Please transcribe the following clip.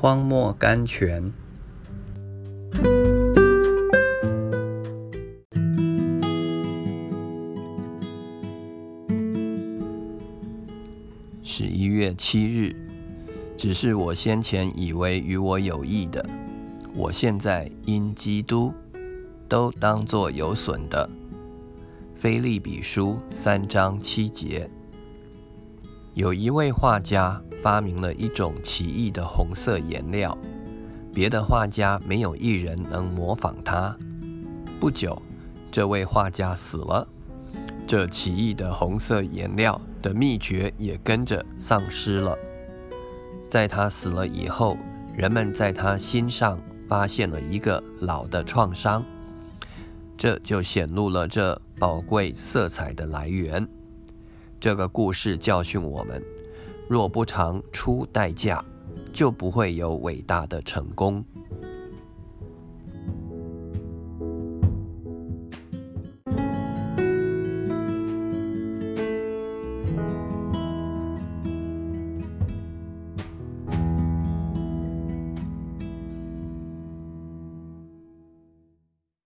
荒漠甘泉。十一月七日，只是我先前以为与我有益的，我现在因基督都当作有损的。菲利比书三章七节，有一位画家发明了一种奇异的红色颜料，别的画家没有一人能模仿他。不久，这位画家死了，这奇异的红色颜料的秘诀也跟着丧失了。在他死了以后，人们在他心上发现了一个老的创伤。这就显露了这宝贵色彩的来源。这个故事教训我们：若不常出代价，就不会有伟大的成功。